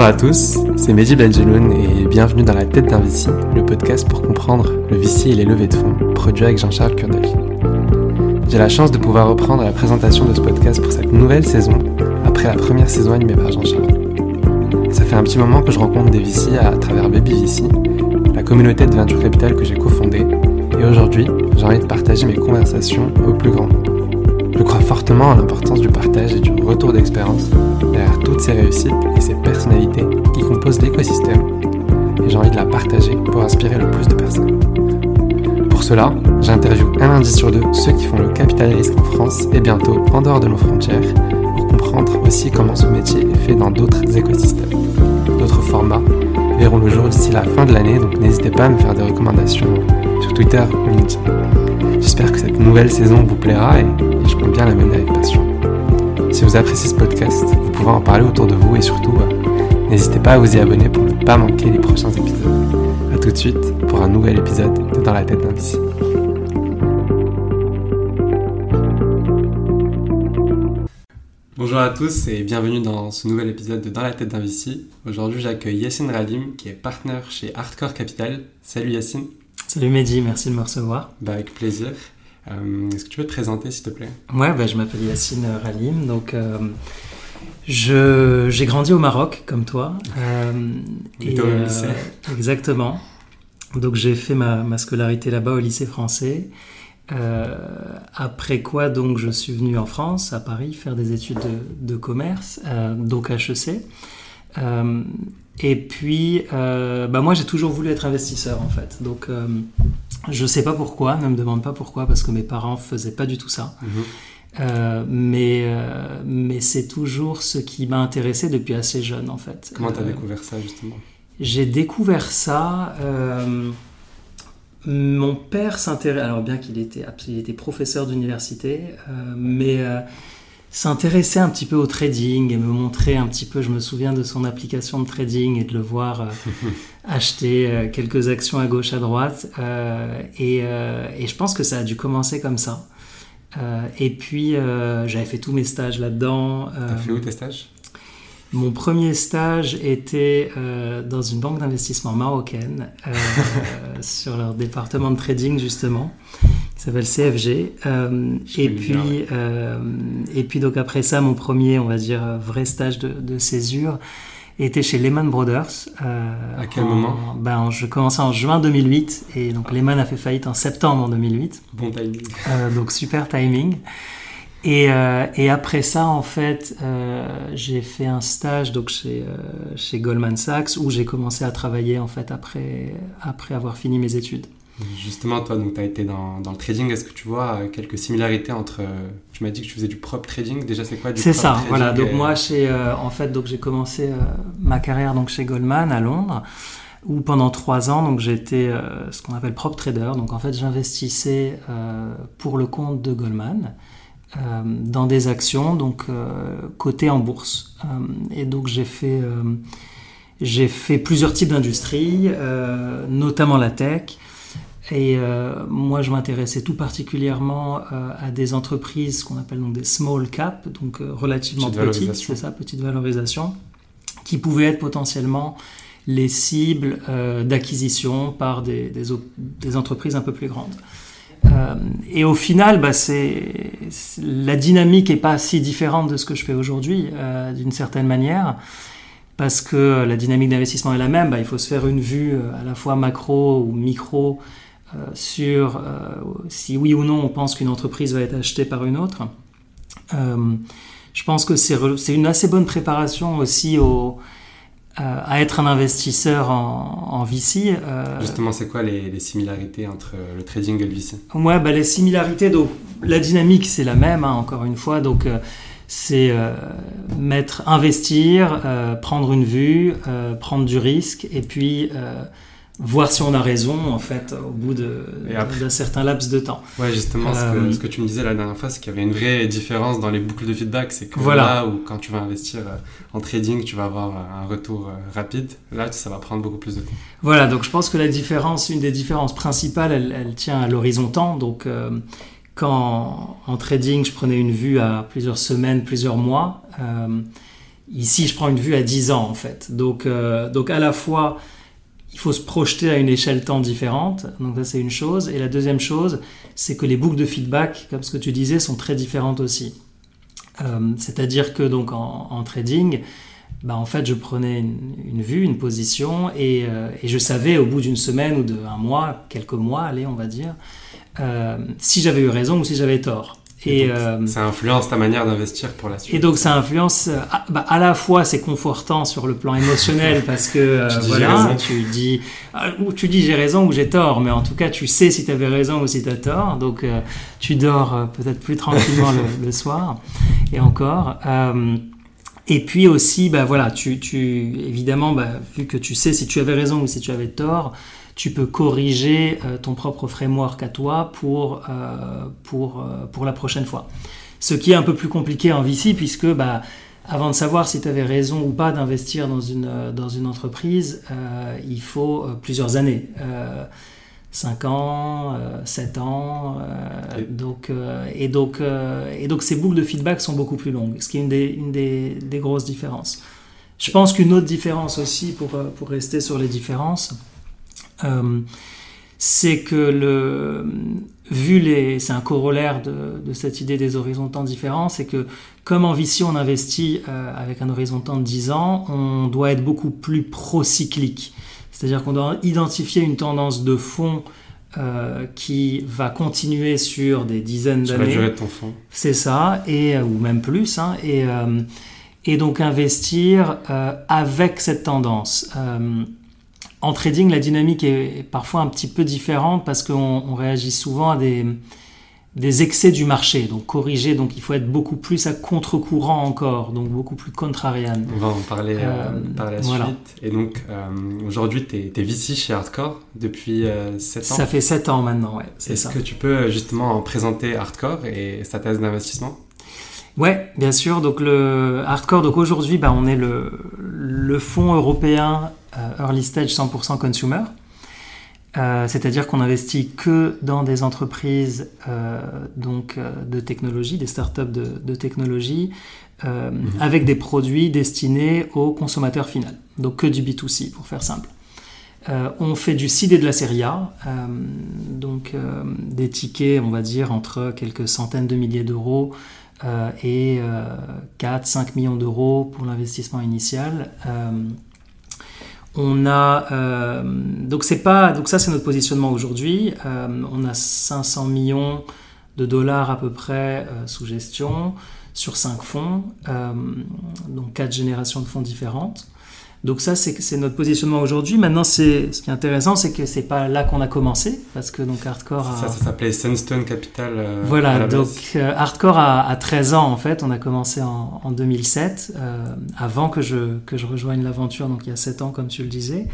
Bonjour à tous, c'est Mehdi Benjeloun et bienvenue dans La tête d'un VC, le podcast pour comprendre le VC et les levées de fonds, produit avec Jean-Charles Kurdavi. J'ai la chance de pouvoir reprendre la présentation de ce podcast pour cette nouvelle saison, après la première saison animée par Jean-Charles. Ça fait un petit moment que je rencontre des VC à travers Baby VC, la communauté de Venture Capital que j'ai cofondée, et aujourd'hui, j'ai envie de partager mes conversations au plus grand nombre. Je crois fortement à l'importance du partage et du retour d'expérience derrière toutes ces réussites et ces personnalités qui composent l'écosystème. Et j'ai envie de la partager pour inspirer le plus de personnes. Pour cela, j'interviewe un lundi sur deux ceux qui font le capital risque en France et bientôt en dehors de nos frontières pour comprendre aussi comment ce métier est fait dans d'autres écosystèmes. D'autres formats verront le jour d'ici la fin de l'année, donc n'hésitez pas à me faire des recommandations sur Twitter ou LinkedIn. J'espère que cette nouvelle saison vous plaira et, je compte bien la mener avec passion. Si vous appréciez ce podcast, vous pouvez en parler autour de vous et surtout, euh, n'hésitez pas à vous y abonner pour ne pas manquer les prochains épisodes. A tout de suite pour un nouvel épisode de Dans la tête d'un VC. Bonjour à tous et bienvenue dans ce nouvel épisode de Dans la tête d'un VC. Aujourd'hui, j'accueille Yacine Ralim qui est partenaire chez Hardcore Capital. Salut Yacine. Salut Mehdi, merci de me recevoir. Bah, avec plaisir. Euh, est-ce que tu peux te présenter s'il te plaît? Ouais, bah, je m'appelle Yacine Ralim. Donc, euh, j'ai grandi au Maroc comme toi. Euh, et au lycée Exactement. Donc j'ai fait ma, ma scolarité là-bas au lycée français. après quoi, donc, je suis venu en France, à Paris, faire des études de, de commerce, donc HEC. Et puis, euh, bah moi, j'ai toujours voulu être investisseur, en fait. Donc, euh, je ne sais pas pourquoi, ne me demande pas pourquoi, parce que mes parents ne faisaient pas du tout ça. Mhm. Euh, mais mais c'est toujours ce qui m'a intéressé depuis assez jeune, en fait. Comment tu as découvert ça, justement? J'ai découvert ça... mon père s'intéresse, alors bien qu'il était, il était professeur d'université, mais s'intéresser un petit peu au trading et me montrer un petit peu, je me souviens de son application de trading et de le voir euh, acheter euh, quelques actions à gauche, à droite. Euh, et, et, je pense que ça a dû commencer comme ça. et puis, j'avais fait tous mes stages là-dedans. T'as fait où tes stages? Mon premier stage était dans une banque d'investissement marocaine, sur leur département de trading justement qui s'appelle CFG. Euh, et puis, euh, et puis donc après ça, mon premier, on va dire, vrai stage de, césure était chez Lehman Brothers. Euh, à quel moment ben, Je commençais en juin 2008 et donc Lehman a fait faillite en septembre en 2008. Bon timing. donc super timing. Et, et, après ça, en fait, j'ai fait un stage donc chez, chez Goldman Sachs où j'ai commencé à travailler en fait après, après avoir fini mes études. Justement, toi, tu as été dans, dans le trading. Est-ce que tu vois euh, quelques similarités entre. Euh, tu m'as dit que tu faisais du prop trading. Déjà, c'est quoi du C'est ça, voilà. Donc, moi, chez, euh, en fait, donc j'ai commencé ma carrière donc, chez Goldman à Londres, où pendant trois ans, donc j'étais ce qu'on appelle prop trader. Donc, en fait, j'investissais pour le compte de Goldman. dans des actions donc cotées en bourse et donc j'ai fait j'ai fait plusieurs types d'industries notamment la tech et euh, moi, je m'intéressais tout particulièrement euh, à des entreprises qu'on appelle donc des small cap, donc euh, relativement petites, c'est ça, petite valorisation, qui pouvaient être potentiellement les cibles d'acquisition par des, des, des, entreprises un peu plus grandes. et au final, bah, c'est, la dynamique n'est pas si différente de ce que je fais aujourd'hui, d'une certaine manière parce que la dynamique d'investissement est la même, bah, il faut se faire une vue à la fois macro ou micro sur euh, si oui ou non on pense qu'une entreprise va être achetée par une autre. Euh, je pense que c'est une assez bonne préparation aussi au, à être un investisseur en, en VC. Justement, c'est quoi les, similarités entre le trading et le VC Ouais, bah, les similarités, donc la dynamique c'est la même, hein, encore une fois. Donc c'est mettre, investir, prendre une vue, prendre du risque, et puis voir si on a raison en fait au bout d'un certain laps de temps. Ouais, justement, euh, ce, que, tu me disais la dernière fois, c'est qu'il y avait une vraie différence dans les boucles de feedback. C'est que voilà. là où quand tu vas investir euh, en trading, tu vas avoir un retour euh, rapide. Là, ça va prendre beaucoup plus de temps. Voilà, donc je pense que la différence, une des différences principales, elle, tient à l'horizon temps. Donc quand en trading, je prenais une vue à plusieurs semaines, plusieurs mois Ici, je prends une vue à 10 ans en fait. Donc, donc à la fois, il faut se projeter à une échelle temps différente. Donc ça, c'est une chose. Et la deuxième chose, c'est que les boucles de feedback, comme ce que tu disais, sont très différentes aussi. C'est-à-dire que donc en trading, bah, en fait, je prenais une, vue, une position, et, euh, et, je savais au bout d'une semaine ou d'un mois, quelques mois, allez, on va dire, euh, si j'avais eu raison ou si j'avais tort. Et, euh, ça influence ta manière d'investir pour la suite. Et donc ça influence à, bah, à la fois c'est confortant sur le plan émotionnel parce que tu voilà tu dis ou tu dis j'ai raison ou j'ai tort mais en tout cas tu sais si tu avais raison ou si tu as tort donc tu dors peut-être plus tranquillement le, le, soir et encore et puis aussi, bah voilà, tu, tu évidemment, bah, vu que tu sais si tu avais raison ou si tu avais tort, tu peux corriger euh, ton propre framework à toi pour, euh, pour, euh, pour la prochaine fois. Ce qui est un peu plus compliqué en VC, puisque bah, avant de savoir si tu avais raison ou pas d'investir dans une, dans une entreprise, il faut plusieurs années. 5 ans, 7 euh, ans. Euh, donc, euh, et, donc, et donc ces boucles de feedback sont beaucoup plus longues, ce qui est une des, une des, des grosses différences. Je pense qu'une autre différence aussi, pour, pour rester sur les différences, c'est que le, vu les, c'est un corollaire de, de, cette idée des horizons de temps différents, c'est que comme en VC on investit avec un horizon de temps de 10 ans, on doit être beaucoup plus pro-cyclique. C'est-à-dire qu'on doit identifier une tendance de fond euh, qui va continuer sur des dizaines d'années. Sur la durée de ton fonds. C'est ça, et, euh, ou même plus. Hein, et, euh, et, donc investir avec cette tendance. En trading, la dynamique est, parfois un petit peu différente parce qu'on réagit souvent à des, des excès du marché, donc corriger, donc il faut être beaucoup plus à contre-courant encore, donc beaucoup plus contrarian. On va en parler euh, par la suite. Et donc euh, aujourd'hui, tu es, VC chez Hardcore depuis 7 euh, ans Ça fait 7 ans maintenant, ouais. Est-ce que tu peux justement présenter Hardcore et sa thèse d'investissement? Ouais, bien sûr. Donc le Hardcore, donc aujourd'hui, bah, on est le, le fonds européen Early Stage 100% Consumer. Euh, c'est-à-dire qu'on investit que dans des entreprises euh, donc, euh, de technologie, des startups de, de technologie, mhm. avec des produits destinés au consommateur final. Donc que du B2C, pour faire simple. on fait du seed et de la série A, donc des tickets, on va dire, entre quelques centaines de milliers d'euros et 4-5 millions d'euros pour l'investissement initial. On a euh, donc c'est pas donc ça c'est notre positionnement aujourd'hui. Euh, on a 500 millions de dollars à peu près euh, sous gestion sur 5 fonds, donc quatre générations de fonds différentes. Donc ça, c'est notre positionnement aujourd'hui. Maintenant, c'est ce qui est intéressant, c'est que c'est pas là qu'on a commencé, parce que donc Hardcore a... Ça, ça s'appelait Sunstone Capital. Euh, voilà, donc euh, Hardcore a, 13 ans en fait. On a commencé en, en 2007, euh, avant que je, que je rejoigne l'aventure, donc il y a 7 ans, comme tu le disais.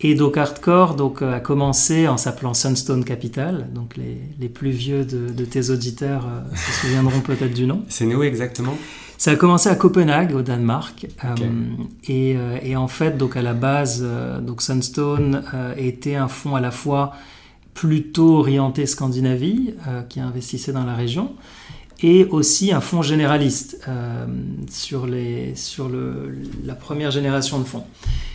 Et donc Hardcore donc, a commencé en s'appelant Sunstone Capital. Donc les, les plus vieux de, de tes auditeurs se souviendront peut-être du nom. C'est nous exactement ça a commencé à Copenhague, au Danemark. Euh, et, euh, et, en fait, donc à la base, euh, donc Sunstone était un fonds à la fois plutôt orienté Scandinavie, qui investissait dans la région, et aussi un fonds généraliste sur, les, sur le, la première génération de fonds.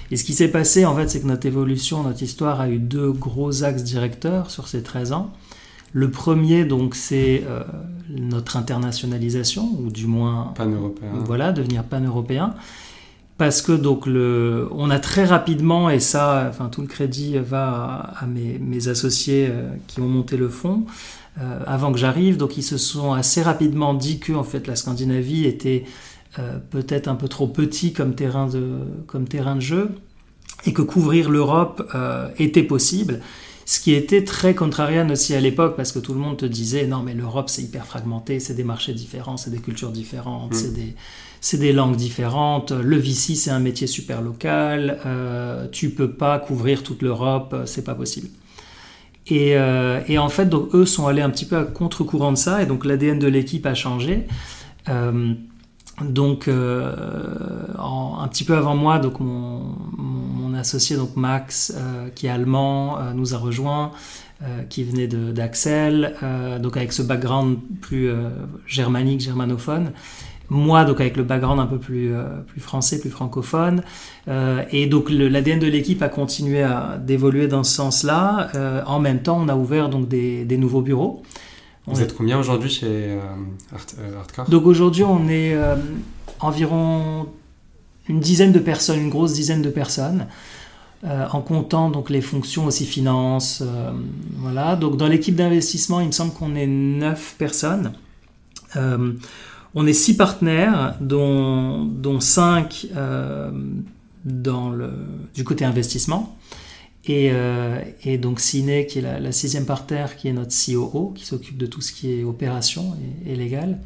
Et ce qui s'est passé, en fait, c'est que notre évolution, notre histoire a eu deux gros axes directeurs sur ces 13 ans. Le premier, donc, c'est euh, notre internationalisation, ou du moins, pan-européen. Voilà, devenir pan-européen. Parce que donc le, on a très rapidement, et ça, enfin tout le crédit va à, mes, associés euh, qui ont monté le fonds euh, avant que j'arrive, donc ils se sont assez rapidement dit que en fait la Scandinavie était peut-être un peu trop petit comme terrain de, comme terrain de jeu, et que couvrir l'Europe était possible. Ce qui était très contrarian aussi à l'époque, parce que tout le monde te disait non, mais l'Europe c'est hyper fragmenté, c'est des marchés différents, c'est des cultures différentes, c'est mm. des, c'est des langues différentes. Le VC c'est un métier super local, euh, tu peux pas couvrir toute l'Europe, c'est pas possible. Et, euh, et, en fait, donc, eux sont allés un petit peu à contre-courant de ça, et donc l'ADN de l'équipe a changé. Euh, donc, euh, un petit peu avant moi, donc mon, mon, associé, donc Max, euh, qui est allemand, euh, nous a rejoint, qui venait d'Axel, donc avec ce background plus germanique, germanophone. moi, donc avec le background un peu plus, plus français, plus francophone. et donc l'ADN de l'équipe a continué à d'évoluer dans ce sens-là. en même temps, on a ouvert donc des, des nouveaux bureaux. Vous êtes combien aujourd'hui chez Hardcore? Donc aujourd'hui, on est environ une dizaine de personnes, une grosse dizaine de personnes. Euh, en comptant donc les fonctions aussi finance. Euh, voilà. Donc dans l'équipe d'investissement, il me semble qu'on est 9 personnes. Euh, on est 6 partenaires, dont, dont 5 dans le, du côté investissement. Et, et donc Ciné, qui est la, sixième partenaire, qui est notre COO, qui s'occupe de tout ce qui est opération et, et légal.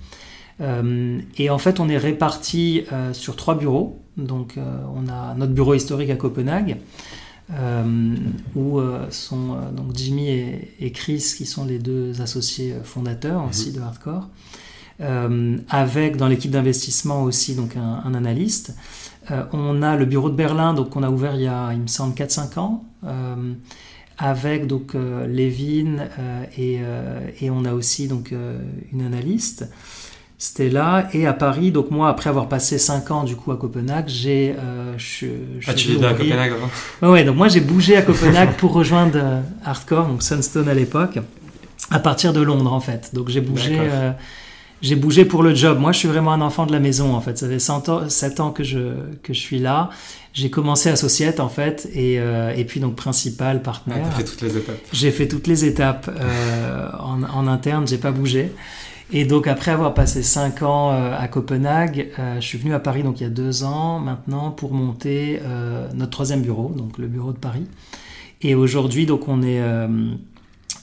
Et en fait, on est répartis sur trois bureaux. Donc, euh, on a notre bureau historique à Copenhague, euh, où euh, sont donc Jimmy et, Chris, qui sont les deux associés fondateurs aussi mhm. de Hardcore. avec dans l'équipe d'investissement aussi donc un, analyste. on a le bureau de Berlin, donc qu'on a ouvert il y a, il me semble, 4-5 ans, avec donc Levin et, et, on a aussi donc une analyste. C'était là. Et à Paris, donc moi, après avoir passé 5 ans du coup à Copenhague, j'ai. Euh, ah, tu vivais à Copenhague avant ouais, donc moi j'ai bougé à Copenhague pour rejoindre euh, Hardcore, donc Sunstone à l'époque, à partir de Londres en fait. Donc j'ai bougé. Euh, j'ai bougé pour le job. Moi, je suis vraiment un enfant de la maison, en fait. Ça fait 100 ans, 7 ans que je, que je suis là. J'ai commencé associate, en fait, et, et puis donc principal, partenaire. Ah, fait toutes les étapes. J'ai fait toutes les étapes en, en interne, j'ai pas bougé. Et donc après avoir passé 5 ans euh, à Copenhague, euh, je suis venu à Paris donc il y a 2 ans maintenant pour monter euh, notre troisième bureau, donc le bureau de Paris. Et aujourd'hui donc on est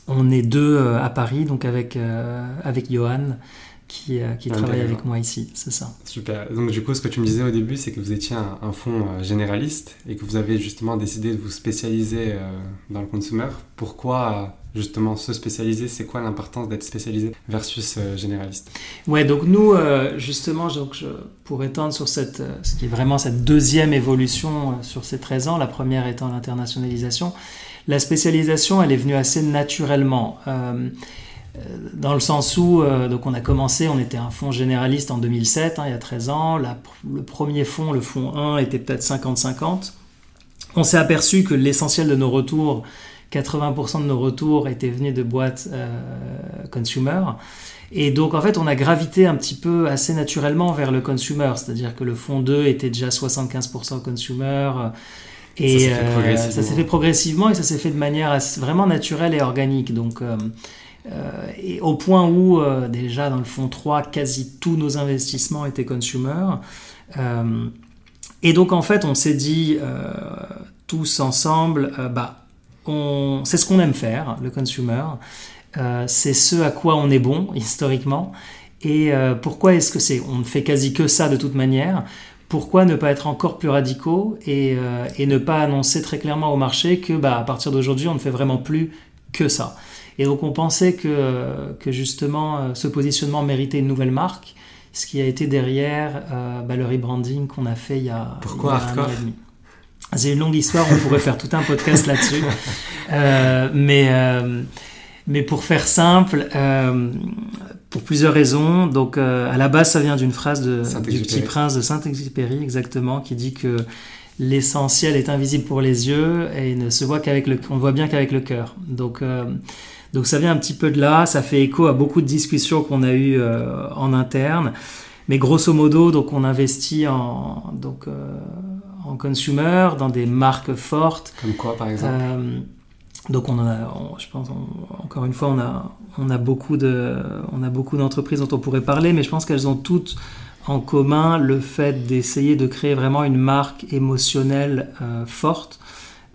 on est deux à Paris donc avec avec Johan qui, qui travaille avec moi ici, c'est ça. Super. Donc du coup, ce que tu me disais au début, c'est que vous étiez un, un fonds généraliste et que vous avez justement décidé de vous spécialiser dans le consumer. Pourquoi justement se spécialiser C'est quoi l'importance d'être spécialisé versus euh, généraliste? Ouais, donc nous, euh, justement, donc, je, pour étendre sur cette, euh, ce qui est vraiment cette deuxième évolution sur ces 13 ans, la première étant l'internationalisation, la spécialisation, elle est venue assez naturellement. dans le sens où donc on a commencé, on était un fonds généraliste en 2007, hein, il y a 13 ans. le premier fonds, le fonds 1, était peut-être 50-50. On s'est aperçu que l'essentiel de nos retours 80% de nos retours étaient venus de boîtes euh, consumer. Et donc, en fait, on a gravité un petit peu assez naturellement vers le consumer, c'est-à-dire que le fond 2 était déjà 75% consumer. Et ça s'est fait, progressivement et ça s'est fait de manière vraiment naturelle et organique. Donc, euh, euh, et au point où, déjà dans le fond 3, quasi tous nos investissements étaient consumer. et donc, en fait, on s'est dit tous ensemble, bah, c'est ce qu'on aime faire, le consumer. Euh, c'est ce à quoi on est bon historiquement. Et euh, pourquoi est-ce que c'est On ne fait quasi que ça de toute manière. Pourquoi ne pas être encore plus radicaux et, euh, et ne pas annoncer très clairement au marché que bah, à partir d'aujourd'hui, on ne fait vraiment plus que ça Et donc on pensait que, que justement ce positionnement méritait une nouvelle marque, ce qui a été derrière bah, le rebranding qu'on a fait il y a, Pourquoi un an et demi. C'est une longue histoire, on pourrait faire tout un podcast là-dessus. Euh, mais, euh, mais pour faire simple, euh, pour plusieurs raisons. Donc, à la base, ça vient d'une phrase de, du Petit Prince de Saint-Exupéry, exactement, qui dit que l'essentiel est invisible pour les yeux et ne se voit qu'avec le, on voit bien qu'avec le cœur. Donc, donc, ça vient un petit peu de là. Ça fait écho à beaucoup de discussions qu'on a eues en interne. Mais grosso modo, donc, on investit en, donc, en consumer, dans des marques fortes. Comme quoi, par exemple euh, donc on a, je pense, encore une fois, on a, on a beaucoup de, on a beaucoup d'entreprises dont on pourrait parler, mais je pense qu'elles ont toutes en commun le fait d'essayer de créer vraiment une marque émotionnelle euh, forte.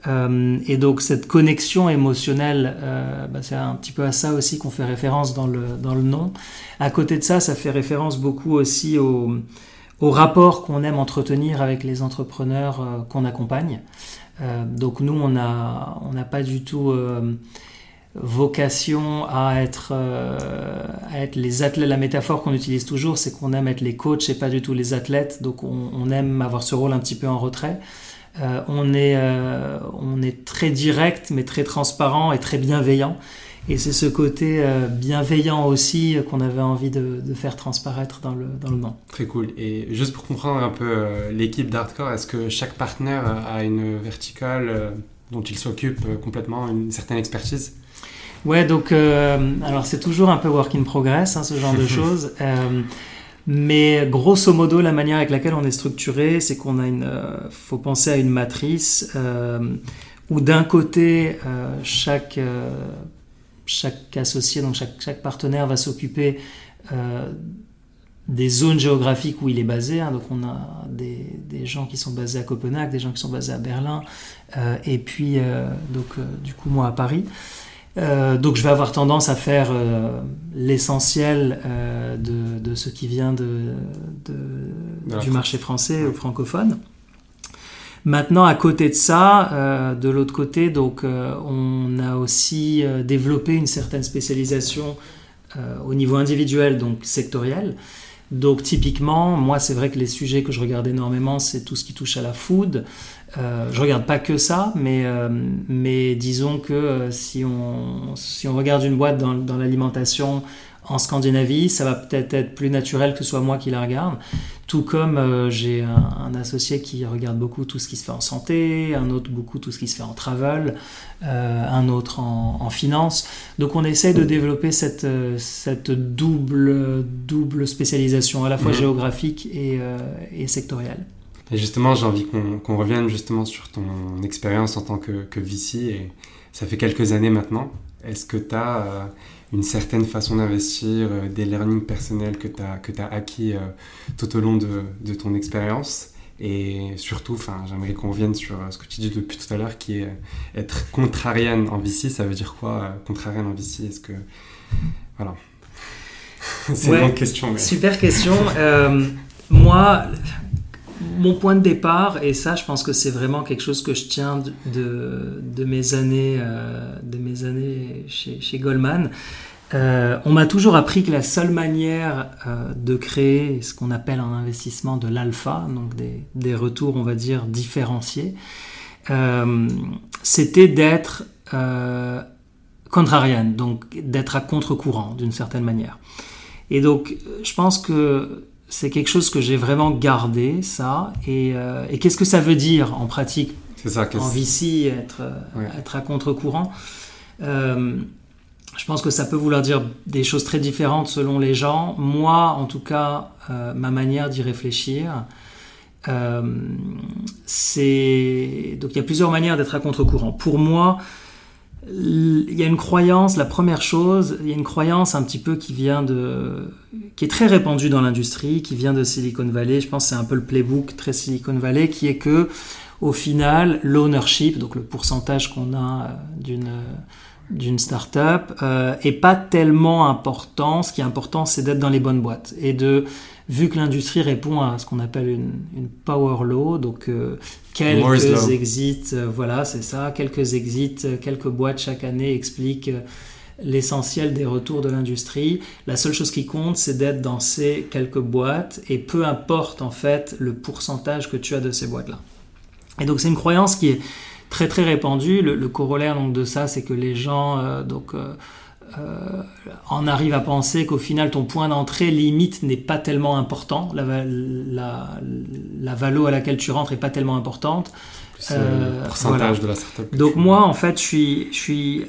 Euh, et donc cette connexion émotionnelle, bah, c'est un petit peu à ça aussi qu'on fait référence dans le, dans le nom. À côté de ça, ça fait référence beaucoup aussi au, au rapport qu'on aime entretenir avec les entrepreneurs euh, qu'on accompagne. Euh, donc nous, on n'a pas du tout euh, vocation à être, les athlètes. La métaphore qu'on utilise toujours, c'est qu'on aime être les coachs et pas du tout les athlètes. Donc on, aime avoir ce rôle un petit peu en retrait. on est très direct, mais très transparent et très bienveillant. Et c'est ce côté euh, bienveillant aussi qu'on avait envie de, faire transparaître dans le, dans le nom. Très cool. Et juste pour comprendre un peu euh, l'équipe d'Hardcore, est-ce que chaque partenaire a une verticale euh, dont il s'occupe complètement, une certaine expertise? Ouais, donc alors c'est toujours un peu work in progress, hein, ce genre de choses. mais grosso modo, la manière avec laquelle on est structuré, c'est qu'on a une, faut penser à une matrice où d'un côté chaque chaque associé, donc chaque, chaque partenaire va s'occuper euh, des zones géographiques où il est basé. Hein. donc on a des, des, gens qui sont basés à Copenhague, des gens qui sont basés à Berlin, euh, et puis euh, donc du coup moi à Paris. donc je vais avoir tendance à faire l'essentiel de, de, ce qui vient de, de du marché français ou francophone. Maintenant, à côté de ça, euh, de l'autre côté, donc, euh, on a aussi euh, développé une certaine spécialisation au niveau individuel, donc sectoriel. Donc typiquement, moi c'est vrai que les sujets que je regarde énormément, c'est tout ce qui touche à la food. Euh, je regarde pas que ça, mais, mais disons que si, on, si on regarde une boîte dans, dans l'alimentation, en Scandinavie, ça va peut-être être plus naturel que ce soit moi qui la regarde. Tout comme euh, j'ai un, associé qui regarde beaucoup tout ce qui se fait en santé, un autre beaucoup tout ce qui se fait en travel, euh, un autre en, finance. Donc on essaie de développer cette, euh, cette double, double spécialisation, à la fois mhm. géographique et, et, sectorielle. Et justement, j'ai envie qu'on revienne justement sur ton expérience en tant que, que VC. Et ça fait quelques années maintenant. Est-ce que tu as une certaine façon d'investir, euh, des learnings personnels que tu as, que as acquis euh, tout au long de, de ton expérience. Et surtout, j'aimerais qu'on revienne sur euh, ce que tu dis depuis tout à l'heure, qui est être contrarienne en VC. Ça veut dire quoi, contrarienne en VC Est-ce que. Voilà. C'est une bonne question. Super question. moi, mon point de départ, et ça, je pense que c'est vraiment quelque chose que je tiens de, mes années, de mes années chez, Goldman, euh, on m'a toujours appris que la seule manière euh, de créer ce qu'on appelle un investissement de l'alpha, donc des, retours, on va dire, différenciés, euh, c'était d'être contrarienne, donc d'être à contre-courant d'une certaine manière. Et donc, je pense que c'est quelque chose que j'ai vraiment gardé, ça. Et, qu'est-ce que ça veut dire en pratique ça, En VC, être, être à contre-courant? Je pense que ça peut vouloir dire des choses très différentes selon les gens. Moi, en tout cas, euh, ma manière d'y réfléchir, euh, c'est... Donc il y a plusieurs manières d'être à contre-courant. Pour moi, il y a une croyance, la première chose, il y a une croyance un petit peu qui vient de... qui est très répandue dans l'industrie, qui vient de Silicon Valley. Je pense que c'est un peu le playbook très Silicon Valley, qui est que, au final, l'ownership, donc le pourcentage qu'on a euh, d'une d'une startup euh, est pas tellement important. Ce qui est important, c'est d'être dans les bonnes boîtes et de vu que l'industrie répond à ce qu'on appelle une, power law, donc euh, quelques exits, euh, voilà, c'est ça, quelques exits, euh, quelques boîtes chaque année expliquent l'essentiel des retours de l'industrie. La seule chose qui compte, c'est d'être dans ces quelques boîtes et peu importe en fait le pourcentage que tu as de ces boîtes-là. Et donc c'est une croyance qui est très très répandu. Le, corollaire donc, de ça, c'est que les gens euh, donc, euh, en arrivent à penser qu'au final, ton point d'entrée limite n'est pas tellement important. La, la, la, valo à laquelle tu rentres n'est pas tellement importante. le pourcentage de la startup. Donc moi, en fait, je suis, je suis,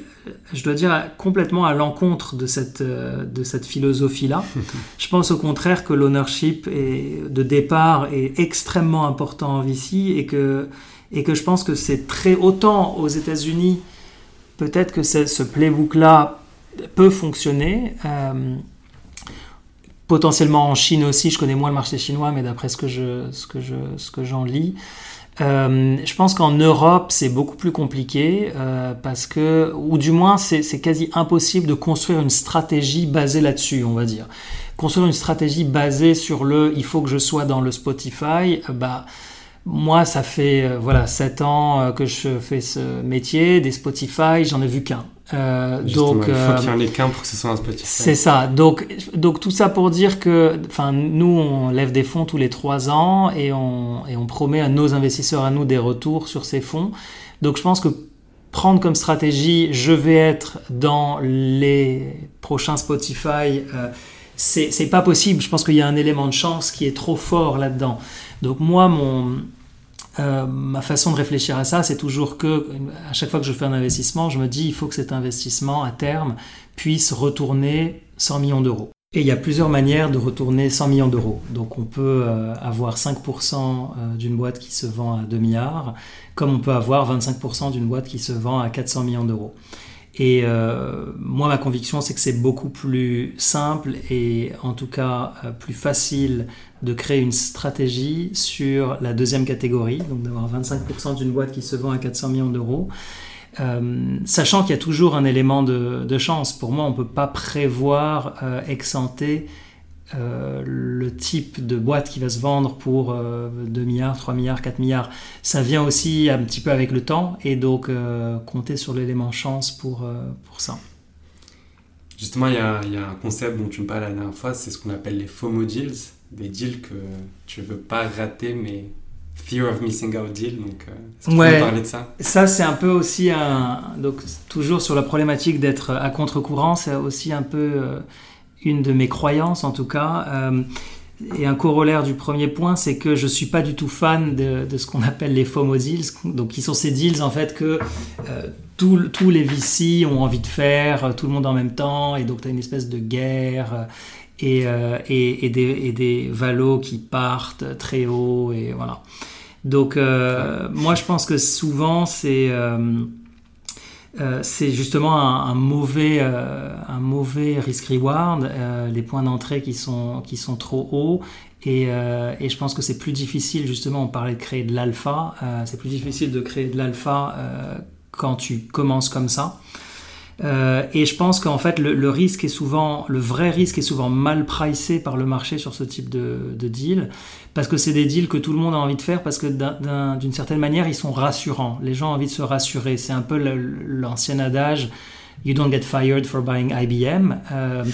je dois dire complètement à l'encontre de cette, de cette philosophie-là. je pense au contraire que l'ownership de départ est extrêmement important en VC et que et que je pense que c'est très autant aux États-Unis, peut-être que ce playbook-là peut fonctionner. Euh, potentiellement en Chine aussi, je connais moins le marché chinois, mais d'après ce que je, que je, que j'en lis, euh, je pense qu'en Europe, c'est beaucoup plus compliqué euh, parce que, ou du moins, c'est, quasi impossible de construire une stratégie basée là-dessus, on va dire. Construire une stratégie basée sur le il faut que je sois dans le Spotify, bah, moi, ça fait voilà 7 ans que je fais ce métier, des Spotify, j'en ai vu qu'un. Euh, donc, il faut qu'il y en ait qu'un pour que ce soit un Spotify. C'est ça. Donc, donc tout ça pour dire que, enfin, nous, on lève des fonds tous les 3 ans et on, et on promet à nos investisseurs, à nous, des retours sur ces fonds. Donc, je pense que prendre comme stratégie, je vais être dans les prochains Spotify. Euh, c'est pas possible. Je pense qu'il y a un élément de chance qui est trop fort là-dedans. Donc moi, mon, euh, ma façon de réfléchir à ça, c'est toujours que à chaque fois que je fais un investissement, je me dis il faut que cet investissement à terme puisse retourner 100 millions d'euros. Et il y a plusieurs manières de retourner 100 millions d'euros. Donc on peut euh, avoir 5% euh, d'une boîte qui se vend à 2 milliards, comme on peut avoir 25% d'une boîte qui se vend à 400 millions d'euros. Et euh, moi, ma conviction, c'est que c'est beaucoup plus simple et en tout cas plus facile de créer une stratégie sur la deuxième catégorie, donc d'avoir 25% d'une boîte qui se vend à 400 millions d'euros, euh, sachant qu'il y a toujours un élément de, chance. Pour moi, on ne peut pas prévoir euh, exempter euh, le type de boîte qui va se vendre pour 2 milliards, 3 milliards, 4 milliards. Ça vient aussi un petit peu avec le temps et donc compter sur l'élément chance pour, pour ça. Justement, il y, a, il y, a, un concept dont tu me parlais la dernière fois, c'est ce qu'on appelle les FOMO deals, des deals que tu ne veux pas rater mais Fear of Missing Out Deal. Donc, euh, ouais, parler de ça? Ça, c'est un peu aussi un. Donc, toujours sur la problématique d'être à contre-courant, c'est aussi un peu euh, une de mes croyances, en tout cas. Euh, et un corollaire du premier point, c'est que je suis pas du tout fan de, ce qu'on appelle les FOMO deals, donc qui sont ces deals en fait que tous les VC ont envie de faire, tout le monde en même temps, et donc tu as une espèce de guerre et, des, et valos qui partent très haut, et voilà. Donc, euh, moi, je pense que souvent, c'est euh, euh, c'est justement un, mauvais, un mauvais risk-reward, les points d'entrée qui sont, qui sont trop hauts. Et, et je pense que c'est plus difficile, justement, on parlait de créer de l'alpha, c'est plus difficile de créer de l'alpha quand tu commences comme ça. Et je pense qu'en fait, le, risque est souvent, le vrai risque est souvent mal pricé par le marché sur ce type de, de deal parce que c'est des deals que tout le monde a envie de faire, parce que d'une certaine manière, ils sont rassurants. Les gens ont envie de se rassurer. C'est un peu l'ancien adage. You don't get fired for buying IBM. Euh,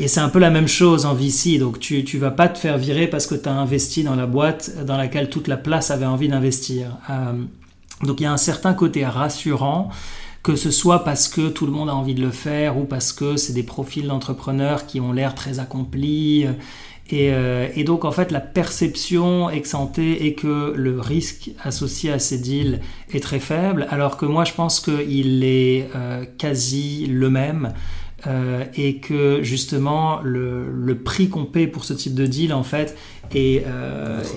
et c'est un peu la même chose en VC. Donc tu ne vas pas te faire virer parce que tu as investi dans la boîte dans laquelle toute la place avait envie d'investir. Euh, donc il y a un certain côté rassurant, que ce soit parce que tout le monde a envie de le faire ou parce que c'est des profils d'entrepreneurs qui ont l'air très accomplis euh, et, donc en fait la perception exemptée est que le risque associé à ces deals est très faible, alors que moi je pense qu'il est euh, quasi le même. Euh, et que justement le, prix qu'on paie pour ce type de deal en fait est,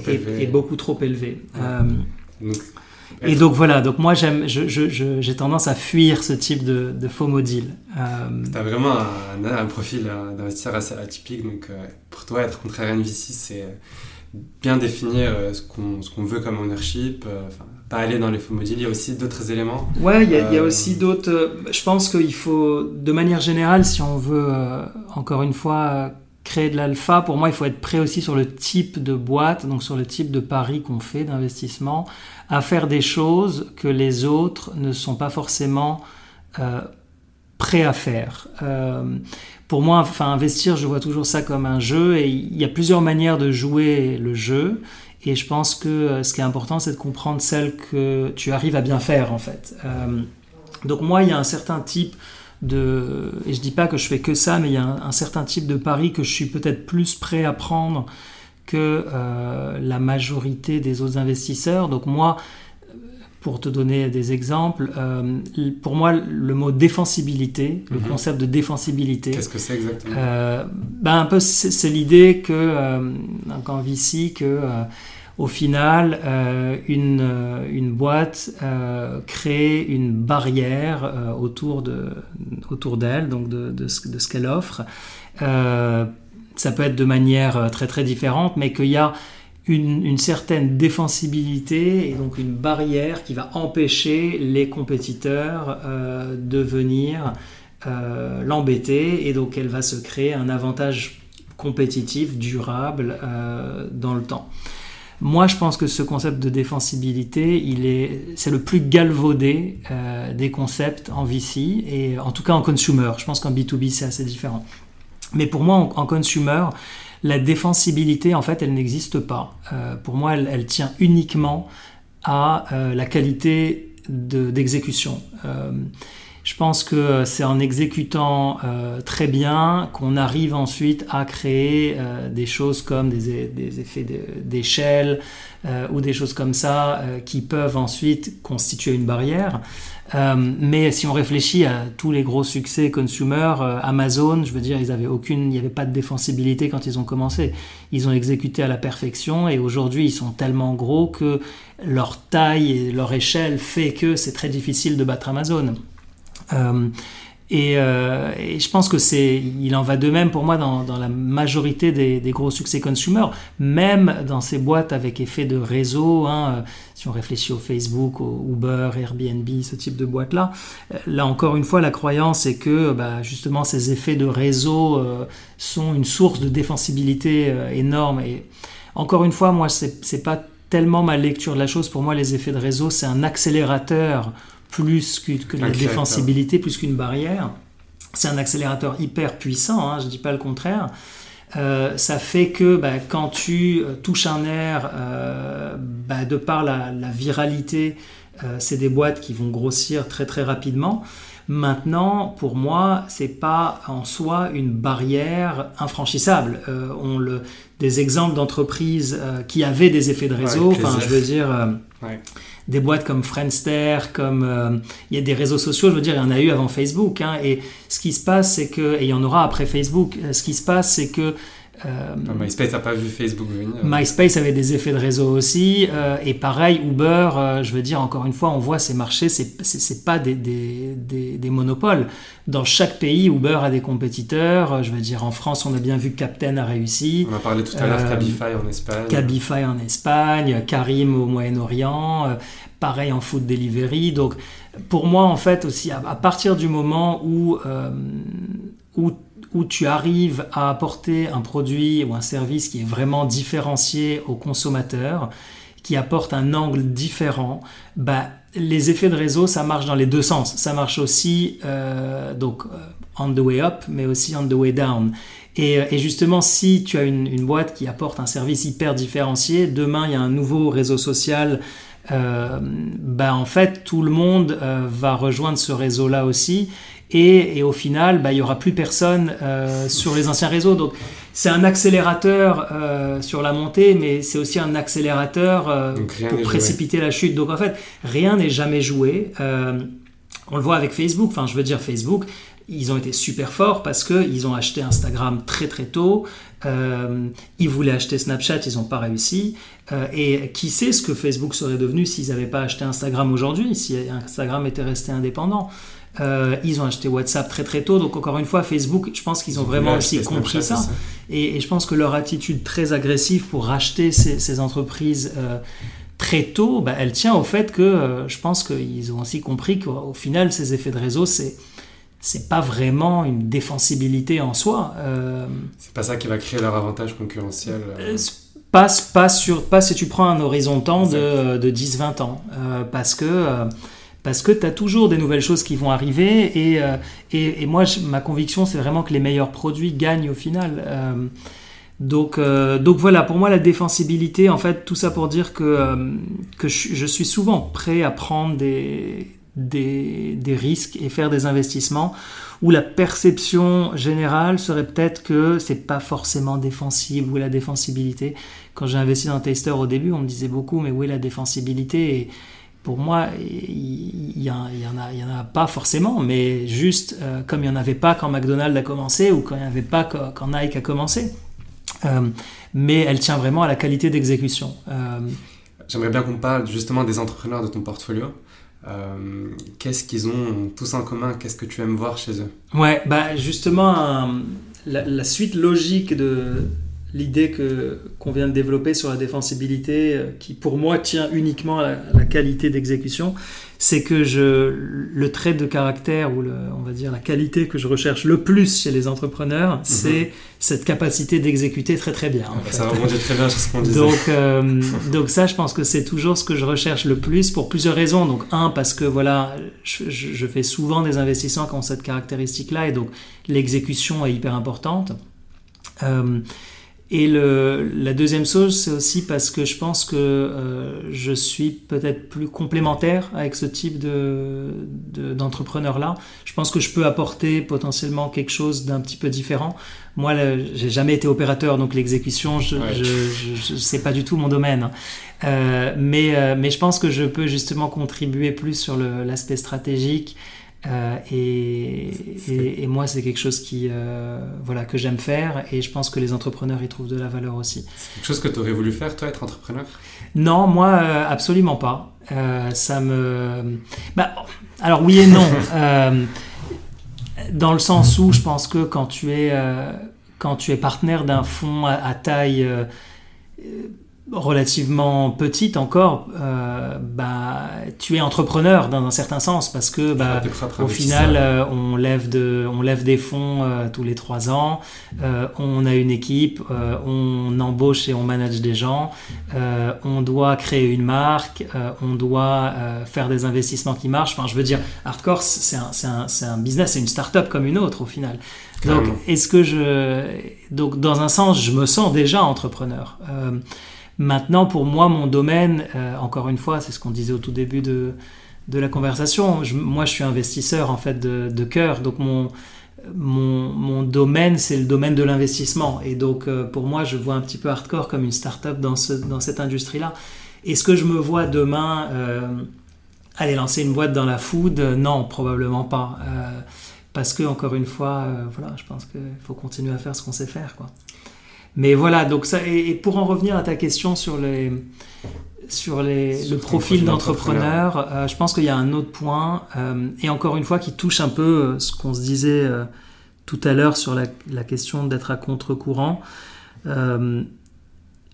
est, beaucoup trop élevé. Et donc voilà, donc moi j'aime, j'ai tendance à fuir ce type de, de faux deal. Euh... Tu as vraiment un, un profil d'investisseur assez atypique, donc euh, pour toi être contraire à une VC, c'est bien définir euh, ce qu'on veut comme ownership, euh, pas aller dans les faux deals. Il y a aussi d'autres éléments. Ouais, il y, a, il y a aussi d'autres. Je pense qu'il faut, de manière générale, si on veut encore une fois créer de l'alpha, pour moi, il faut être prêt aussi sur le type de boîte, donc sur le type de pari qu'on fait d'investissement à faire des choses que les autres ne sont pas forcément euh, prêts à faire. Euh, pour moi, enfin, investir, je vois toujours ça comme un jeu et il y a plusieurs manières de jouer le jeu. Et je pense que euh, ce qui est important, c'est de comprendre celle que tu arrives à bien faire, en fait. donc moi, il y a un certain type de... Et je dis pas que je fais que ça, mais il y a un, un certain type de pari que je suis peut-être plus prêt à prendre que euh, la majorité des autres investisseurs. Donc moi, pour te donner des exemples, euh, pour moi, le mot défensibilité, le mhm. concept de défensibilité. Qu'est-ce que c'est exactement? euh, ben Un peu, c'est l'idée que, en VC, que au final, une, une, boîte crée une barrière autour d'elle, autour donc de, de, ce, de ce qu'elle offre ça peut être de manière euh, très très différente, mais qu'il y a une, certaine défensibilité et donc une barrière qui va empêcher les compétiteurs euh, de venir euh, l'embêter et donc elle va se créer un avantage compétitif durable dans le temps. Moi, je pense que ce concept de défensibilité, il est, c'est le plus galvaudé des concepts en VC et en tout cas en consumer. Je pense qu'en B2B, c'est assez différent. Mais pour moi, en, consumer, la défensibilité, en fait, elle n'existe pas. Euh, pour moi, elle, tient uniquement à euh, la qualité d'exécution. Je pense que c'est en exécutant euh, très bien qu'on arrive ensuite à créer euh, des choses comme des, effets d'échelle euh, ou des choses comme ça qui peuvent ensuite constituer une barrière. Mais si on réfléchit à tous les gros succès consumer, Amazon, je veux dire, ils avaient aucune, il n'y avait pas de défensibilité quand ils ont commencé. Ils ont exécuté à la perfection et aujourd'hui ils sont tellement gros que leur taille et leur échelle fait que c'est très difficile de battre Amazon. Euh, euh, et, je pense que c'est, il en va de même pour moi dans, la majorité des, gros succès consumer, même dans ces boîtes avec effet de réseau. Hein, euh, si on réfléchit au Facebook, au Uber, Airbnb, ce type de boîte là, là encore une fois, la croyance est que bah, justement ces effets de réseau sont une source de défensibilité énorme. Et encore une fois, moi, c'est, c'est pas tellement ma lecture de la chose. Pour moi, les effets de réseau, c'est un accélérateur plus que, la défensibilité, plus qu'une barrière. C'est un accélérateur hyper puissant, hein, je ne dis pas le contraire. Euh, ça fait que bah, quand tu euh, touches un air, euh, bah, de par la, viralité, c'est des boîtes qui vont grossir très très rapidement. Maintenant, pour moi, c'est pas en soi une barrière infranchissable. on le, des exemples d'entreprises qui avaient des effets de réseau, enfin, je veux dire, des boîtes comme Friendster, comme euh, il y a des réseaux sociaux, je veux dire, il y en a eu avant Facebook. Hein, et ce qui se passe, c'est que, et il y en aura après Facebook, euh, ce qui se passe, c'est que euh, MySpace n'a pas vu Facebook venir. MySpace avait des effets de réseau aussi. Euh, et pareil, Uber, euh, je veux dire, encore une fois, on voit ces marchés, c'est pas des, des, des, monopoles. Dans chaque pays, Uber a des compétiteurs. Je veux dire, en France, on a bien vu que Captain a réussi. On a parlé tout à l'heure Cabify en Espagne. Cabify en Espagne, Karim au Moyen-Orient. pareil en food delivery. Donc, pour moi, en fait, aussi, à, partir du moment où, où où tu arrives à apporter un produit ou un service qui est vraiment différencié au consommateur, qui apporte un angle différent, bah, les effets de réseau, ça marche dans les deux sens. Ça marche aussi euh, donc euh, on the way up, mais aussi on the way down. Et, euh, justement, si tu as une, boîte qui apporte un service hyper différencié, demain il y a un nouveau réseau social, bah, en fait tout le monde va rejoindre ce réseau-là aussi. Et, au final, bah, il n'y aura plus personne euh, sur les anciens réseaux. Donc c'est un accélérateur euh, sur la montée, mais c'est aussi un accélérateur euh, pour précipiter la chute. Donc en fait, rien n'est jamais joué. on le voit avec Facebook, enfin je veux dire Facebook, ils ont été super forts parce qu'ils ont acheté Instagram très très tôt. ils voulaient acheter Snapchat, ils n'ont pas réussi. et qui sait ce que Facebook serait devenu s'ils n'avaient pas acheté Instagram aujourd'hui, si Instagram était resté indépendant. Euh, ils ont acheté WhatsApp très très tôt. Donc encore une fois, Facebook, je pense qu'ils ont, vraiment aussi compris ça. Et, je pense que leur attitude très agressive pour racheter ces, entreprises euh, très tôt, bah, elle tient au fait que euh, je pense qu'ils ont aussi compris qu'au final, ces effets de réseau, c'est c'est pas vraiment une défensibilité en soi. c'est pas ça qui va créer leur avantage concurrentiel. Pas, pas, sur, pas si tu prends un horizon temps de, de 10-20 ans. parce que parce que tu as toujours des nouvelles choses qui vont arriver et, euh, et, moi ma conviction c'est vraiment que les meilleurs produits gagnent au final. Euh, donc, euh, donc voilà, pour moi la défensibilité, en fait, tout ça pour dire que, que je, suis souvent prêt à prendre des, des, des, risques et faire des investissements où la perception générale serait peut-être que c'est pas forcément défensible ou la défensibilité. Quand j'ai investi dans Taster au début, on me disait beaucoup, mais où est la défensibilité? Pour moi, il n'y en, en, a pas forcément, mais juste euh, comme il n'y en avait pas quand McDonald's a commencé ou quand il n'y en avait pas quand, Nike a commencé. Euh, mais elle tient vraiment à la qualité d'exécution. Euh, J'aimerais bien qu'on parle justement des entrepreneurs de ton portfolio. Qu'est-ce qu'ils ont tous en commun? Qu'est-ce que tu aimes voir chez eux? Ouais, bah justement, la, suite logique de, l'idée que qu'on vient de développer sur la défensibilité, euh, qui pour moi tient uniquement à la, qualité d'exécution, c'est que je, le trait de caractère ou le, on va dire la qualité que je recherche le plus chez les entrepreneurs, mhm. c'est cette capacité d'exécuter très très bien. ça rebondit très bien sur ce qu'on disait. Donc, euh, donc ça, je pense que c'est toujours ce que je recherche le plus pour plusieurs raisons. Donc un, parce que voilà, je, je fais souvent des investissements qui ont cette caractéristique-là et donc l'exécution est hyper importante. Euh, Et le, la deuxième chose, c'est aussi parce que je pense que euh, je suis peut-être plus complémentaire avec ce type de, d'entrepreneur-là. Je pense que je peux apporter potentiellement quelque chose d'un petit peu différent. Moi, j'ai jamais été opérateur, donc l'exécution, je ne sais pas du tout mon domaine. Hein. Euh, mais, euh, mais je pense que je peux justement contribuer plus sur l'aspect stratégique euh, et, et, moi, c'est quelque chose qui, euh, voilà, que j'aime faire et je pense que les entrepreneurs y trouvent de la valeur aussi. C'est quelque chose que tu aurais voulu faire, toi, être entrepreneur? Non, moi, euh, absolument pas. ça me. Bah, alors, oui et non. dans le sens où je pense que quand tu es, quand tu es partenaire d'un fonds à taille relativement petite encore, euh, bah, tu es entrepreneur dans un certain sens parce que bah, au final euh, on lève de, on lève des fonds euh, tous les trois ans, on a une équipe, on embauche et on manage des gens, on doit créer une marque, on doit faire des investissements qui marchent. Enfin, je veux dire, Hardcore c'est un, un, un, business, c'est une start-up comme une autre au final. Donc, est-ce que je, donc dans un sens, je me sens déjà entrepreneur. Maintenant, pour moi, mon domaine, euh, encore une fois, c'est ce qu'on disait au tout début de, la conversation. moi, je suis investisseur en fait de, cœur, donc mon, mon, domaine, c'est le domaine de l'investissement. Et donc, euh, pour moi, je vois un petit peu hardcore comme une start-up dans cette industrie-là. Est-ce que je me vois demain euh, aller lancer une boîte dans la food Non, probablement pas. parce que, encore une fois, voilà, je pense qu'il faut continuer à faire ce qu'on sait faire. Quoi. Mais voilà, donc ça, et, pour en revenir à ta question sur les, sur les, le profil d'entrepreneur, euh, je pense qu'il y a un autre point, euh, et encore une fois, qui touche un peu euh, ce qu'on se disait tout à l'heure sur la, la question d'être à contre-courant. je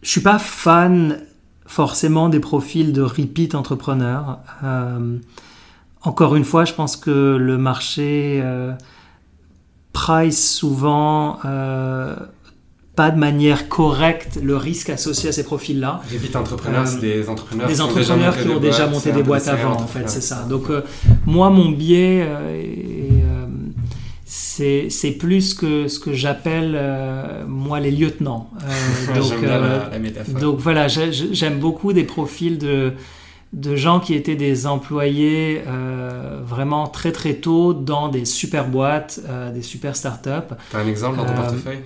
suis pas fan forcément des profils de repeat entrepreneurs. encore une fois, je pense que le marché price souvent pas de manière correcte le risque associé à ces profils-là. Repeat entrepreneurs, c'est des entrepreneurs, des entrepreneurs qui ont déjà monté des boîtes, avant, en fait, c'est ça. Donc, euh, moi, mon biais, euh, euh, c'est plus que ce que j'appelle, moi, les lieutenants. donc, la, la donc, voilà, j'aime beaucoup des profils de, de gens qui étaient des employés vraiment très très tôt dans des super boîtes, des super startups. Tu as un exemple dans ton portefeuille?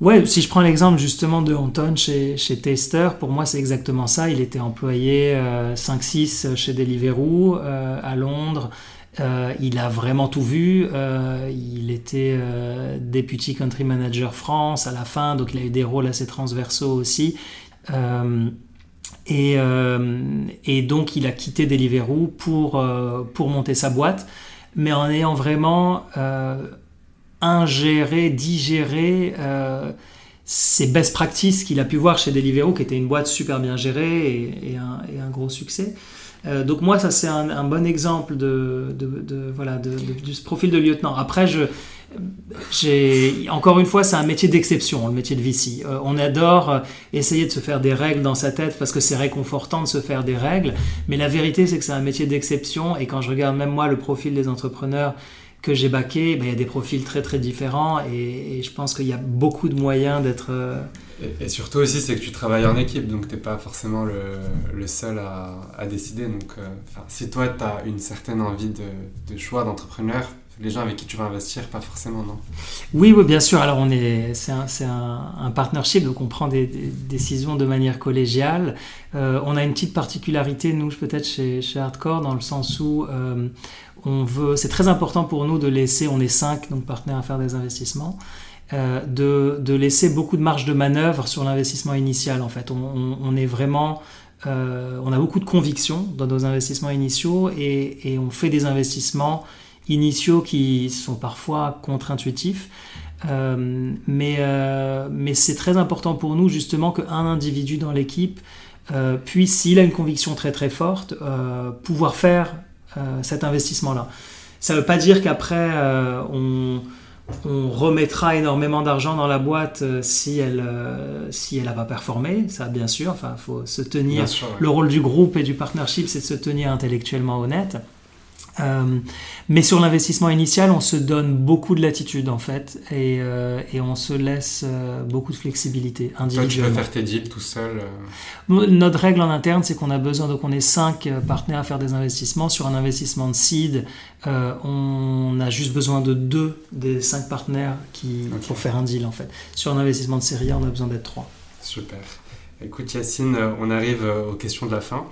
Ouais, si je prends l'exemple justement de Anton chez, chez Taster, pour moi c'est exactement ça. Il était employé 5-6 euh, chez Deliveroo euh, à Londres. Euh, il a vraiment tout vu. il était Deputy Country Manager France à la fin, donc il a eu des rôles assez transversaux aussi. Et, et, donc il a quitté Deliveroo pour, pour monter sa boîte, mais en ayant vraiment ingérer, digérer euh, ces best practices qu'il a pu voir chez Deliveroo, qui était une boîte super bien gérée et, un, gros succès. Euh, donc moi, ça c'est un, bon exemple de, voilà de, ce profil de lieutenant. Après, j'ai encore une fois, c'est un métier d'exception, le métier de VC. Euh, on adore essayer de se faire des règles dans sa tête parce que c'est réconfortant de se faire des règles, mais la vérité c'est que c'est un métier d'exception. Et quand je regarde même moi le profil des entrepreneurs que j'ai baqué, ben, il y a des profils très très différents et, je pense qu'il y a beaucoup de moyens d'être... Euh, et, surtout aussi, c'est que tu travailles en équipe, donc tu n'es pas forcément le, seul à, à, décider. Donc euh, si toi, tu as une certaine envie de, choix d'entrepreneur, les gens avec qui tu vas investir, pas forcément, non? Oui, oui, bien sûr. Alors, on est, c'est un, un, un, partnership, donc on prend des, décisions de manière collégiale. Euh, on a une petite particularité, nous, peut-être chez, chez Hardcore, dans le sens où c'est très important pour nous de laisser, on est cinq donc partenaires à faire des investissements, euh, de, laisser beaucoup de marge de manœuvre sur l'investissement initial. En fait, on, est vraiment, euh, on a beaucoup de conviction dans nos investissements initiaux et, on fait des investissements initiaux qui sont parfois contre-intuitifs. Euh, mais, c'est très important pour nous justement qu'un individu dans l'équipe puisse, s'il a une conviction très très forte, pouvoir faire euh, cet investissement-là. Ça ne veut pas dire qu'après, euh, on, remettra énormément d'argent dans la boîte euh, si elle si elle n'a pas performé, ça bien sûr. Enfin, faut se tenir. Le rôle du groupe et du partnership, c'est de se tenir intellectuellement honnête. Euh, mais sur l'investissement initial, on se donne beaucoup de latitude en fait et, euh, et on se laisse euh, beaucoup de flexibilité individuellement. Toi, tu peux faire tes deals tout seul Notre règle en interne, c'est qu'on a besoin, donc on est cinq partenaires à faire des investissements. Sur un investissement de seed, on a juste besoin de deux des cinq partenaires qui, pour faire un deal en fait. Sur un investissement de série A, on a besoin d'être trois. Super. Écoute Yacine, on arrive aux questions de la fin.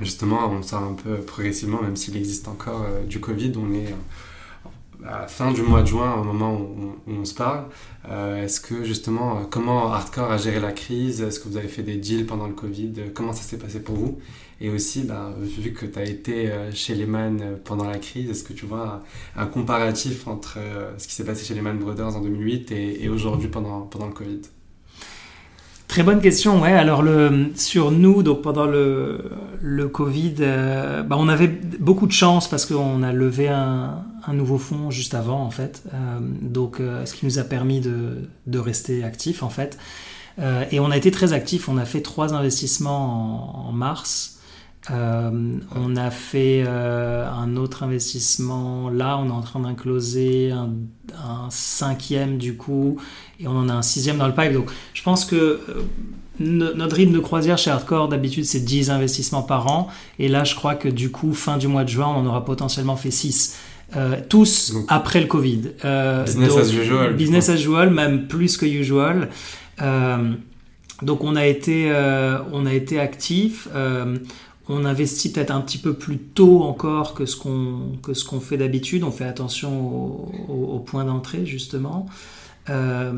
Justement, on sort un peu progressivement, même s'il existe encore euh, du Covid, on est euh, à la fin du mois de juin, au moment où on, se parle. Euh, est-ce que justement, comment Hardcore a géré la crise? Est-ce que vous avez fait des deals pendant le Covid? Comment ça s'est passé pour vous? Et aussi, bah, vu que tu as été chez Lehman pendant la crise, est-ce que tu vois un comparatif entre ce qui s'est passé chez Lehman Brothers en 2008 et, aujourd'hui pendant le Covid? Très bonne question, ouais. Alors le, sur nous, donc pendant le, le Covid, euh, bah, on avait beaucoup de chance parce qu'on a levé un, un, nouveau fonds juste avant en fait, euh, donc euh, ce qui nous a permis de, de rester actifs en fait. et on a été très actifs. On a fait trois investissements en, en mars. On a fait un autre investissement là, on est en train d'incloser un, un, cinquième du coup, et on en a un sixième dans le pipe. Donc je pense que euh, notre rythme de croisière chez Hardcore, d'habitude, c'est 10 investissements par an. Et là, je crois que du coup, fin du mois de juin, on en aura potentiellement fait 6. Euh, tous après le Covid. Euh, business as usual. Business as usual, même plus que usual. donc on a été, on a été actif. On investit peut-être un petit peu plus tôt encore que ce qu'on que ce qu'on fait d'habitude. On fait attention au, au point d'entrée justement. Euh,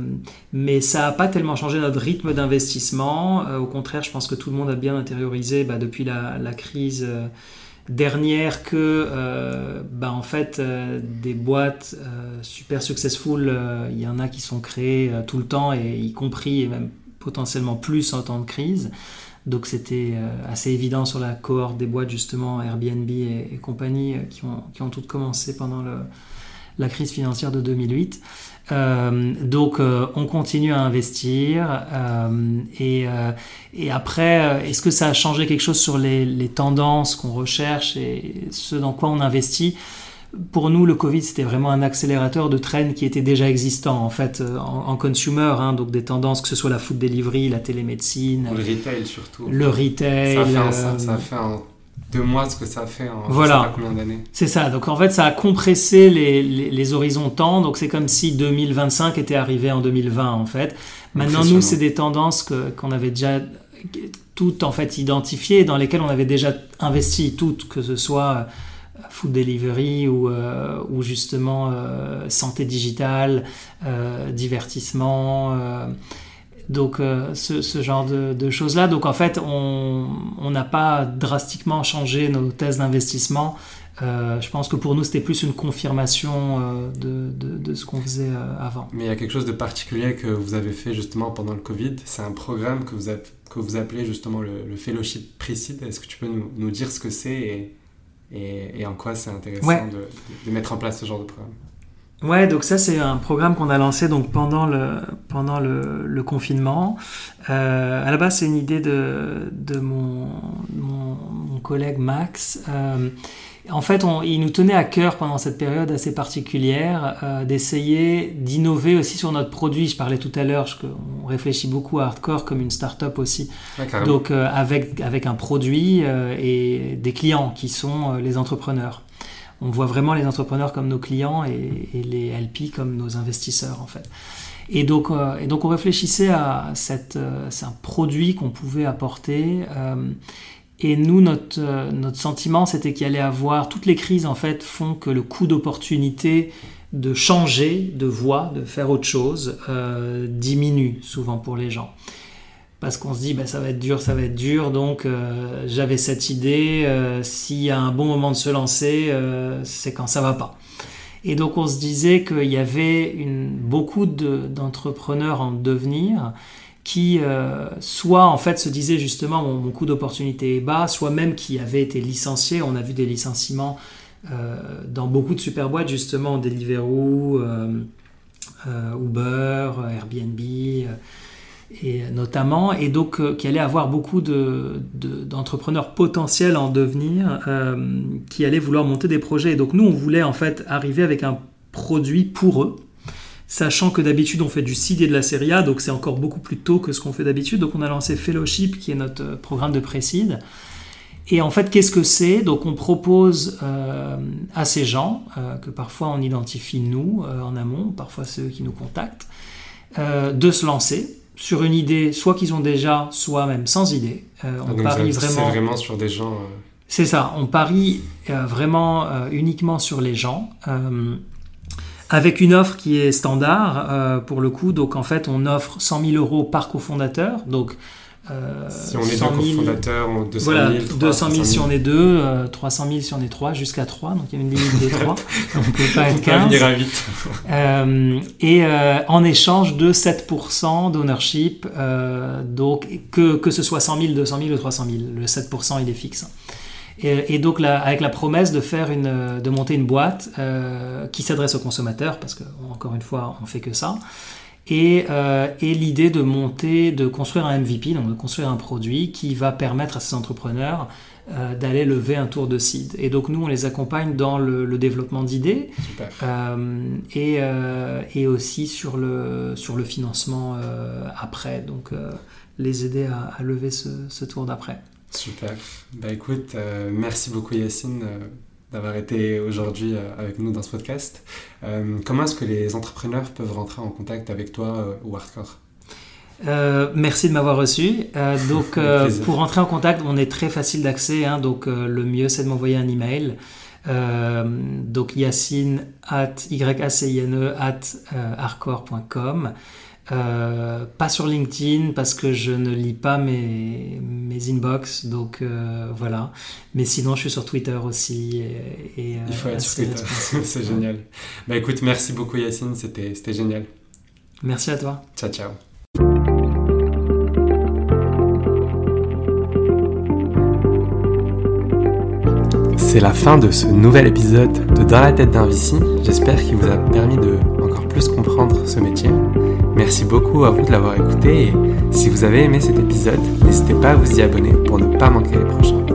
mais ça n'a pas tellement changé notre rythme d'investissement. Euh, au contraire, je pense que tout le monde a bien intériorisé bah, depuis la, crise euh, dernière que bah, en fait des boîtes super successful, il y en a qui sont créées tout le temps et y compris et même potentiellement plus en temps de crise. Donc c'était assez évident sur la cohorte des boîtes justement Airbnb et, compagnie qui ont, qui ont toutes commencé pendant la crise financière de 2008. Euh, donc euh, on continue à investir euh, et, et, après est-ce que ça a changé quelque chose sur les tendances qu'on recherche et ce dans quoi on investit? Pour nous, le Covid, c'était vraiment un accélérateur de trends qui était déjà existant, en fait, en, consumer, hein, donc des tendances, que ce soit la food delivery, la télémédecine. Le retail, surtout. Le retail. Ça fait un, ça a fait un de moi ce que ça fait en voilà. combien d'années. C'est ça, donc en fait ça a compressé les, les, horizons temps, donc c'est comme si 2025 était arrivé en 2020 en fait. Maintenant nous c'est des tendances qu'on avait déjà toutes en fait identifiées, dans lesquelles on avait déjà investi toutes, que ce soit euh, food delivery ou, euh, ou justement euh, santé digitale, divertissement donc euh, ce, genre de, choses-là. Donc en fait, on n'a pas drastiquement changé nos thèses d'investissement. Euh, je pense que pour nous, c'était plus une confirmation euh, de, ce qu'on faisait avant. Mais il y a quelque chose de particulier que vous avez fait justement pendant le Covid. C'est un programme que vous, que vous appelez justement le, Fellowship Precide. Est-ce que tu peux nous, dire ce que c'est et, en quoi c'est intéressant de mettre en place ce genre de programme Ouais, donc ça c'est un programme qu'on a lancé donc pendant le pendant le, le confinement. Euh, à la base c'est une idée de de mon mon, mon collègue Max. Euh, en fait, on, il nous tenait à cœur pendant cette période assez particulière euh, d'essayer d'innover aussi sur notre produit. Je parlais tout à l'heure, on réfléchit beaucoup à Hardcore comme une start-up aussi. donc euh, avec avec un produit euh, et des clients qui sont les entrepreneurs on voit vraiment les entrepreneurs comme nos clients et, les LP comme nos investisseurs en fait. Et donc, euh, et donc on réfléchissait à cette, euh, c'est un produit qu'on pouvait apporter. Euh, et nous, notre, notre sentiment, c'était qu'il allait avoir toutes les crises en fait font que le coût d'opportunité de changer de voie, de faire autre chose, diminue souvent pour les gens parce qu'on se dit bah, ça va être dur, ça va être dur. Donc euh, j'avais cette idée, euh, s'il y a un bon moment de se lancer, euh, c'est quand ça va pas. Et donc on se disait qu'il y avait beaucoup d'entrepreneurs en devenir qui soit en fait se disaient justement mon, coût d'opportunité est bas, soit même qui avaient été licenciés. On a vu des licenciements dans beaucoup de super boîtes justement, Deliveroo, Uber, Airbnb et notamment, et donc qui allait avoir beaucoup d'entrepreneurs potentiels en devenir qui allaient vouloir monter des projets. Et donc nous, on voulait en fait arriver avec un produit pour eux, sachant que d'habitude on fait du seed et de la série A, donc c'est encore beaucoup plus tôt que ce qu'on fait d'habitude. Donc on a lancé Fellowship, qui est notre programme de pré-seed. Et en fait, qu'est-ce que c'est? Donc on propose euh, à ces gens, euh, que parfois on identifie nous euh, en amont, parfois ceux qui nous contactent, de se lancer sur une idée, soit qu'ils ont déjà, soit même sans idée. on ah, parie vraiment. Vraiment sur des gens. C'est ça. On parie vraiment uniquement sur les gens avec une offre qui est standard pour le coup. Donc en fait, on offre 100 000 euros par cofondateur. Donc euh, si on est deux cofondateurs, 200 voilà, 000, 200 000 si on est deux, 300 000 si on est trois, jusqu'à trois, donc il y a une limite des trois, on ne peut pas être 15. venir vite. euh, et euh, en échange de 7% d'ownership, euh, donc que, que ce soit 100 000, 200 000 ou 300 000, le 7% il est fixe. Et, et donc avec la promesse de faire une, de monter une boîte qui s'adresse aux consommateurs, parce que encore une fois, on fait que ça. Euh, et, l'idée de monter, de construire un MVP, donc de construire un produit qui va permettre à ces entrepreneurs euh, d'aller lever un tour de seed. Et donc nous, on les accompagne dans le, développement d'idées euh, et, et, aussi sur le, sur le financement après, donc les aider à, lever ce, ce tour d'après. Super. Bah écoute, merci beaucoup Yacine d'avoir été aujourd'hui euh, avec nous dans ce podcast. Euh, comment est-ce que les entrepreneurs peuvent rentrer en contact avec toi euh, ou Hardcore? Merci de m'avoir reçu. donc, pour rentrer en contact, on est très facile d'accès. Hein, donc, le mieux, c'est de m'envoyer un email. donc, yacine at yacine at hardcore.com. Euh, pas sur LinkedIn parce que je ne lis pas mes, mes inbox, donc euh, voilà. Mais sinon, je suis sur Twitter aussi. Et, Il faut être sur Twitter, c'est génial. Bah écoute, merci beaucoup Yacine, c'était génial. Merci à toi. Ciao, ciao. C'est la fin de ce nouvel épisode de Dans la tête d'un Vici. J'espère qu'il vous a permis de encore plus comprendre ce métier. Merci beaucoup à vous de l'avoir écouté et si vous avez aimé cet épisode, n'hésitez pas à vous y abonner pour ne pas manquer les prochains.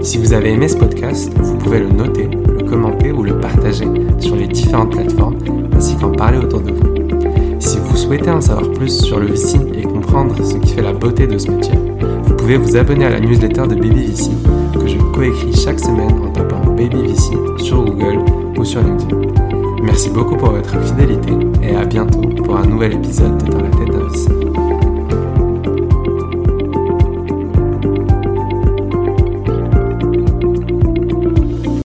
Si vous avez aimé ce podcast, vous pouvez le noter, le commenter ou le partager sur les différentes plateformes ainsi qu'en parler autour de vous. Si vous souhaitez en savoir plus sur le VC et comprendre ce qui fait la beauté de ce métier, pouvez vous abonner à la newsletter de Baby VC que je coécris chaque semaine en tapant Baby VC sur Google ou sur LinkedIn. Merci beaucoup pour votre fidélité et à bientôt pour un nouvel épisode de Dans la tête